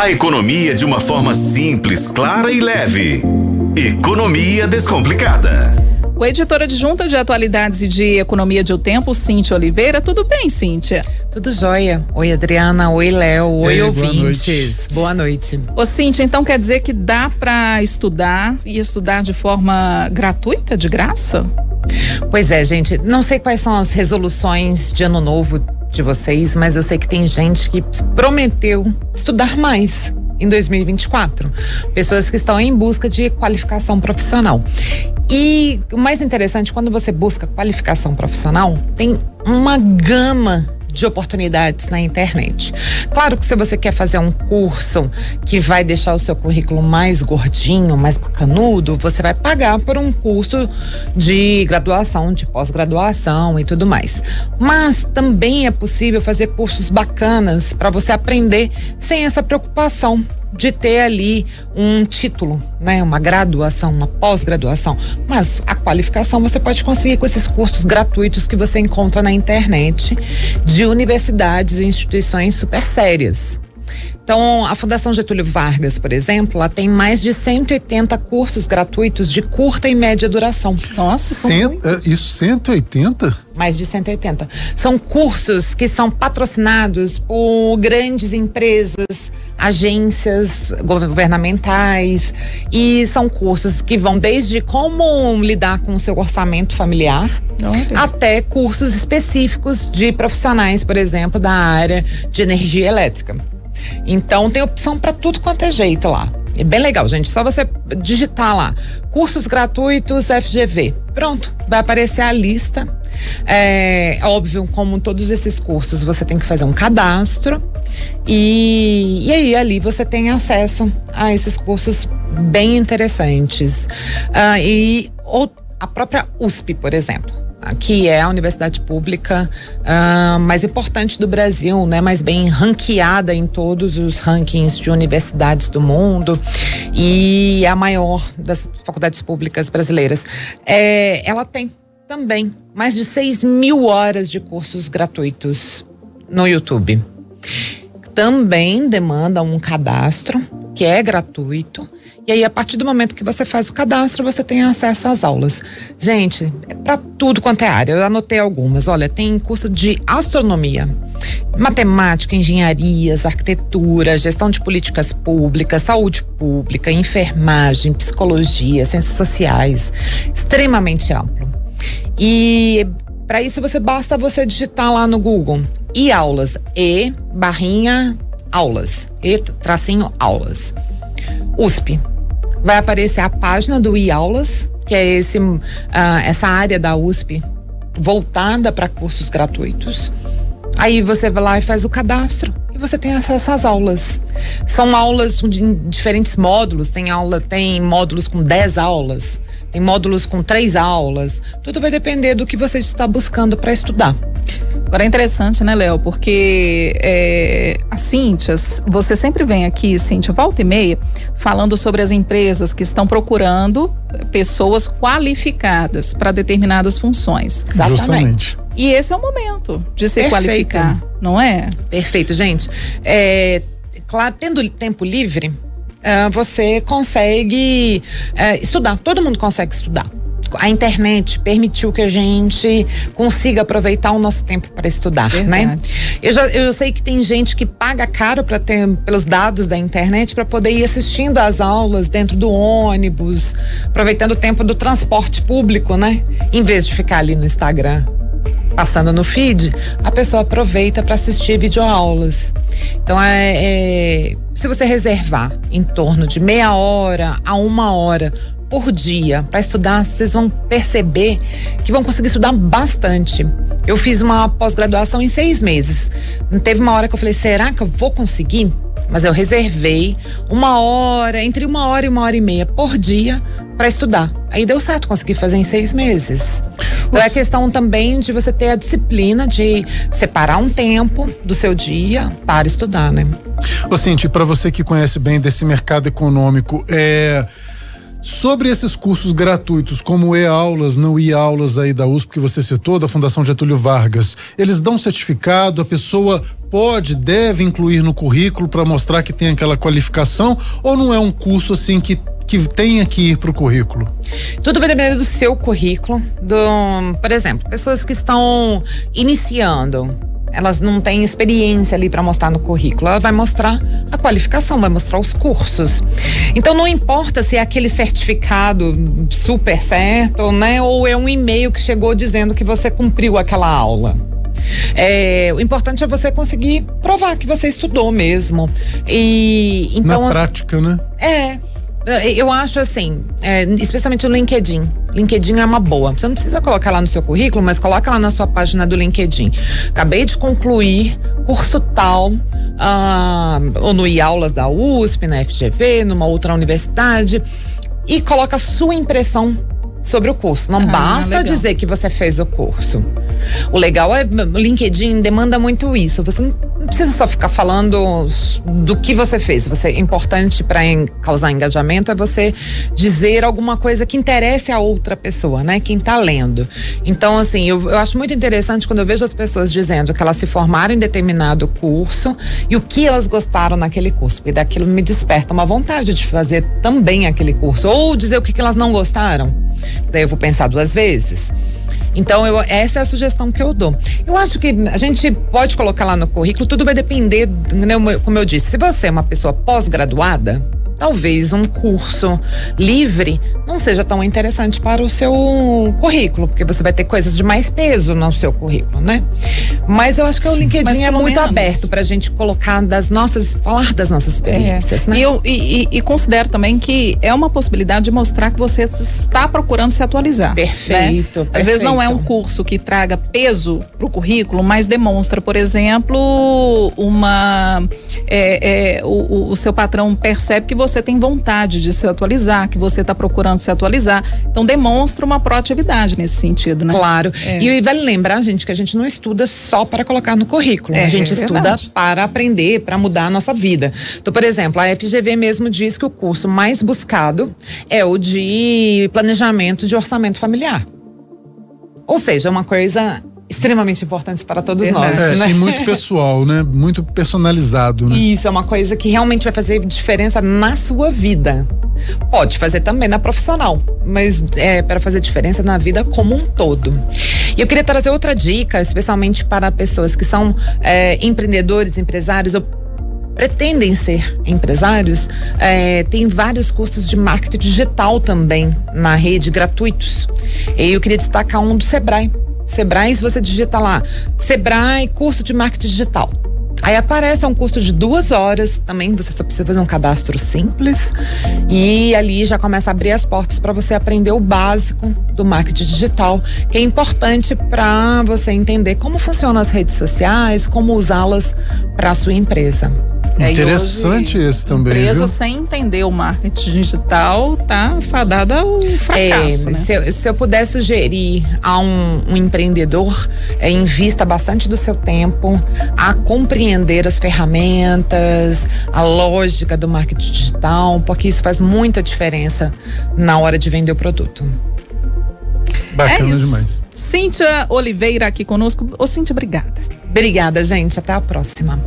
A economia de uma forma simples, clara e leve. Economia Descomplicada. O editor adjunta de atualidades e de economia de O Tempo, Cíntia Oliveira. Tudo bem, Cíntia? Tudo jóia. Oi, Adriana. Oi, Léo. Oi, Ei, ouvintes. Boa noite. boa noite. Ô, Cíntia, então quer dizer que dá para estudar e estudar de forma gratuita, de graça? Pois é, gente. Não sei quais são as resoluções de ano novo de vocês, mas eu sei que tem gente que prometeu estudar mais em 2024. Pessoas que estão em busca de qualificação profissional. E o mais interessante, quando você busca qualificação profissional, tem uma gama de oportunidades na internet. Claro que se você quer fazer um curso que vai deixar o seu currículo mais gordinho, mais bacanudo, você vai pagar por um curso de graduação, de pós-graduação e tudo mais. Mas também é possível fazer cursos bacanas para você aprender sem essa preocupação de ter ali um título, né, uma graduação, uma pós-graduação, mas a qualificação você pode conseguir com esses cursos gratuitos que você encontra na internet de universidades e instituições super sérias. Então, a Fundação Getúlio Vargas, por exemplo, ela tem mais de 180 cursos gratuitos de curta e média duração. Nossa, Cent, é, isso 180? Mais de 180. São cursos que são patrocinados por grandes empresas, agências governamentais e são cursos que vão desde como lidar com o seu orçamento familiar até cursos específicos de profissionais, por exemplo, da área de energia elétrica. Então tem opção para tudo quanto é jeito lá. É bem legal, gente. Só você digitar lá cursos gratuitos FGV. Pronto, vai aparecer a lista. É óbvio, como todos esses cursos, você tem que fazer um cadastro. E, e aí ali você tem acesso a esses cursos bem interessantes. Uh, e ou, a própria USP, por exemplo que é a universidade pública uh, mais importante do Brasil, né, mais bem ranqueada em todos os rankings de universidades do mundo e a maior das faculdades públicas brasileiras. É, ela tem também mais de 6 mil horas de cursos gratuitos no YouTube também demanda um cadastro, que é gratuito. E aí, a partir do momento que você faz o cadastro, você tem acesso às aulas. Gente, é para tudo quanto é área. Eu anotei algumas. Olha, tem curso de astronomia, matemática, engenharias, arquitetura, gestão de políticas públicas, saúde pública, enfermagem, psicologia, ciências sociais. Extremamente amplo. E para isso você basta você digitar lá no Google e aulas e barrinha aulas e tracinho aulas. USP. Vai aparecer a página do e aulas, que é esse uh, essa área da USP voltada para cursos gratuitos. Aí você vai lá e faz o cadastro você tem acesso às aulas. São aulas de diferentes módulos, tem aula, tem módulos com 10 aulas tem módulos com três aulas. Tudo vai depender do que você está buscando para estudar. Agora é interessante, né, Léo? Porque é, a Cíntia, você sempre vem aqui, Cíntia, volta e meia, falando sobre as empresas que estão procurando pessoas qualificadas para determinadas funções. Exatamente. Justamente. E esse é o momento de se Perfeito. qualificar, não é? Perfeito, gente. É, claro, tendo tempo livre, uh, você consegue uh, estudar. Todo mundo consegue estudar. A internet permitiu que a gente consiga aproveitar o nosso tempo para estudar, né? Verdade. né? Eu já eu sei que tem gente que paga caro para ter pelos dados da internet para poder ir assistindo às aulas dentro do ônibus, aproveitando o tempo do transporte público, né? Em vez de ficar ali no Instagram passando no feed, a pessoa aproveita para assistir videoaulas. Então, é, é, se você reservar em torno de meia hora a uma hora por dia para estudar, vocês vão perceber que vão conseguir estudar bastante. Eu fiz uma pós-graduação em seis meses. Não teve uma hora que eu falei, será que eu vou conseguir? Mas eu reservei uma hora, entre uma hora e uma hora e meia por dia para estudar. Aí deu certo, consegui fazer em seis meses. Então é questão também de você ter a disciplina de separar um tempo do seu dia para estudar, né? Ô Cinti, para você que conhece bem desse mercado econômico, é Sobre esses cursos gratuitos, como e-aulas, não e-aulas aí da USP que você citou, da Fundação Getúlio Vargas, eles dão certificado, a pessoa pode, deve incluir no currículo para mostrar que tem aquela qualificação ou não é um curso assim que que tenha que ir para o currículo? Tudo vai depender do seu currículo. Do, por exemplo, pessoas que estão iniciando, elas não têm experiência ali para mostrar no currículo. Ela vai mostrar a qualificação, vai mostrar os cursos. Então não importa se é aquele certificado super certo, né? Ou é um e-mail que chegou dizendo que você cumpriu aquela aula. É, o importante é você conseguir provar que você estudou mesmo. E então na prática, né? É. Eu acho assim, é, especialmente no LinkedIn. LinkedIn é uma boa. Você não precisa colocar lá no seu currículo, mas coloca lá na sua página do LinkedIn. Acabei de concluir curso tal, ah, ou no IAulas da USP, na FGV, numa outra universidade, e coloca a sua impressão sobre o curso. Não ah, basta legal. dizer que você fez o curso. O legal é, o LinkedIn demanda muito isso. Você não precisa só ficar falando do que você fez. Você importante para causar engajamento é você dizer alguma coisa que interesse a outra pessoa, né? Quem está lendo. Então, assim, eu, eu acho muito interessante quando eu vejo as pessoas dizendo que elas se formaram em determinado curso e o que elas gostaram naquele curso, porque daquilo me desperta uma vontade de fazer também aquele curso ou dizer o que, que elas não gostaram. Daí eu vou pensar duas vezes. Então, eu, essa é a sugestão que eu dou. Eu acho que a gente pode colocar lá no currículo, tudo vai depender, né, como eu disse, se você é uma pessoa pós-graduada, talvez um curso livre não seja tão interessante para o seu currículo, porque você vai ter coisas de mais peso no seu currículo, né? Mas eu acho que o LinkedIn é muito menos. aberto para a gente colocar das nossas, falar das nossas experiências, é. né? E eu e, e, considero também que é uma possibilidade de mostrar que você está procurando se atualizar. Perfeito. Né? perfeito. Às vezes não é um curso que traga peso para o currículo, mas demonstra, por exemplo, uma é, é, o, o seu patrão percebe que você tem vontade de se atualizar, que você está procurando se atualizar. Então demonstra uma proatividade nesse sentido, né? Claro. É. E vale lembrar, gente, que a gente não estuda só para colocar no currículo. É, a gente é estuda para aprender, para mudar a nossa vida. Então, por exemplo, a FGV mesmo diz que o curso mais buscado é o de planejamento de orçamento familiar. Ou seja, é uma coisa extremamente importante para todos Verdade. nós. É, né? E muito pessoal, né? Muito personalizado, né? Isso, é uma coisa que realmente vai fazer diferença na sua vida. Pode fazer também na profissional, mas é para fazer diferença na vida como um todo. E eu queria trazer outra dica, especialmente para pessoas que são é, empreendedores, empresários ou pretendem ser empresários, é, tem vários cursos de marketing digital também na rede, gratuitos. E eu queria destacar um do Sebrae. Sebrae, se você digita lá, Sebrae, curso de marketing digital. Aí aparece é um curso de duas horas, também você só precisa fazer um cadastro simples e ali já começa a abrir as portas para você aprender o básico do marketing digital, que é importante para você entender como funcionam as redes sociais, como usá-las para a sua empresa. É, Interessante esse também. Empresa viu? sem entender o marketing digital tá fadada ao fracasso. É, né? se, eu, se, eu, puder sugerir a um, um empreendedor, é, invista bastante do seu tempo a compreender as ferramentas, a lógica do marketing digital, porque isso faz muita diferença na hora de vender o produto. Bacana é demais. Cíntia Oliveira aqui conosco. Ô, Cíntia, obrigada. Obrigada, gente. Até a próxima.